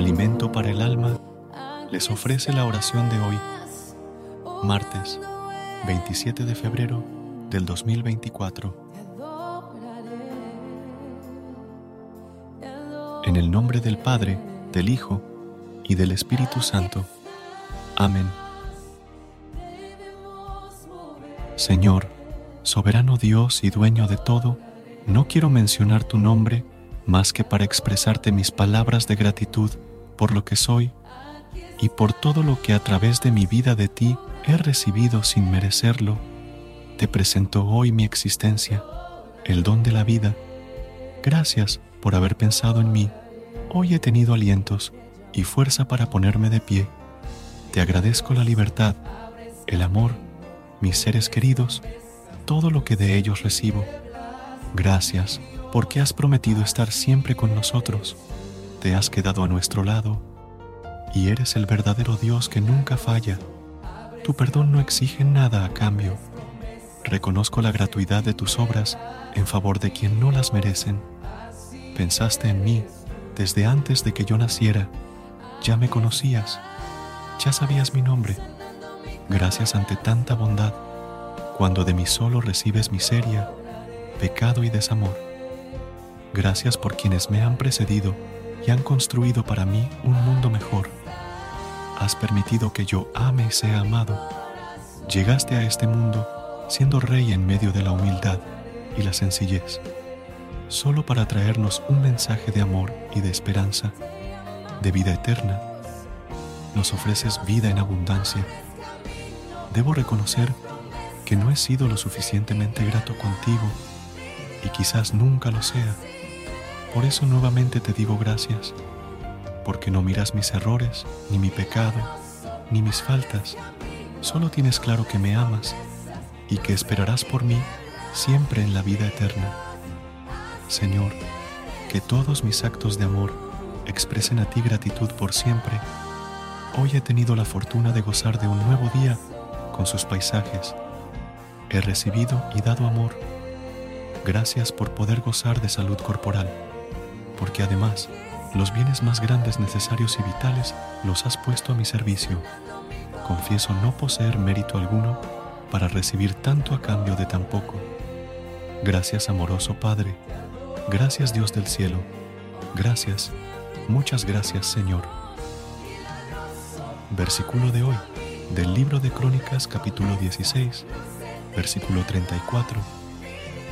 Alimento para el alma les ofrece la oración de hoy, martes 27 de febrero del 2024. En el nombre del Padre, del Hijo y del Espíritu Santo. Amén. Señor, soberano Dios y dueño de todo, no quiero mencionar tu nombre más que para expresarte mis palabras de gratitud por lo que soy y por todo lo que a través de mi vida de ti he recibido sin merecerlo. Te presento hoy mi existencia, el don de la vida. Gracias por haber pensado en mí. Hoy he tenido alientos y fuerza para ponerme de pie. Te agradezco la libertad, el amor, mis seres queridos, todo lo que de ellos recibo. Gracias porque has prometido estar siempre con nosotros. Te has quedado a nuestro lado y eres el verdadero Dios que nunca falla. Tu perdón no exige nada a cambio. Reconozco la gratuidad de tus obras en favor de quien no las merecen. Pensaste en mí desde antes de que yo naciera. Ya me conocías. Ya sabías mi nombre. Gracias ante tanta bondad, cuando de mí solo recibes miseria, pecado y desamor. Gracias por quienes me han precedido y han construido para mí un mundo mejor. Has permitido que yo ame y sea amado. Llegaste a este mundo siendo rey en medio de la humildad y la sencillez, solo para traernos un mensaje de amor y de esperanza, de vida eterna. Nos ofreces vida en abundancia. Debo reconocer que no he sido lo suficientemente grato contigo y quizás nunca lo sea. Por eso nuevamente te digo gracias, porque no miras mis errores, ni mi pecado, ni mis faltas. Solo tienes claro que me amas y que esperarás por mí siempre en la vida eterna. Señor, que todos mis actos de amor expresen a ti gratitud por siempre. Hoy he tenido la fortuna de gozar de un nuevo día con sus paisajes. He recibido y dado amor. Gracias por poder gozar de salud corporal porque además los bienes más grandes necesarios y vitales los has puesto a mi servicio. Confieso no poseer mérito alguno para recibir tanto a cambio de tan poco. Gracias amoroso Padre, gracias Dios del cielo, gracias, muchas gracias Señor. Versículo de hoy del libro de Crónicas capítulo 16, versículo 34.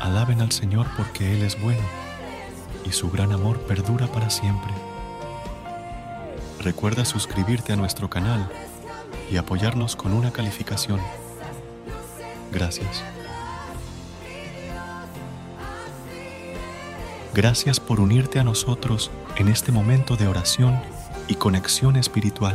Alaben al Señor porque Él es bueno y su gran amor perdura para siempre. Recuerda suscribirte a nuestro canal y apoyarnos con una calificación. Gracias. Gracias por unirte a nosotros en este momento de oración y conexión espiritual.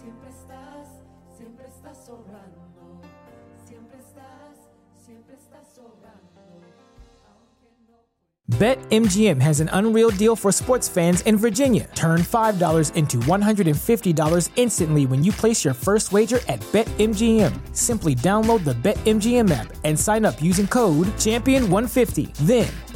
Siempre estás, siempre estás. Siempre estás, siempre estás. BetMGM has an unreal deal for sports fans in Virginia. Turn $5 into $150 instantly when you place your first wager at BetMGM. Simply download the BetMGM app and sign up using code Champion150. Then,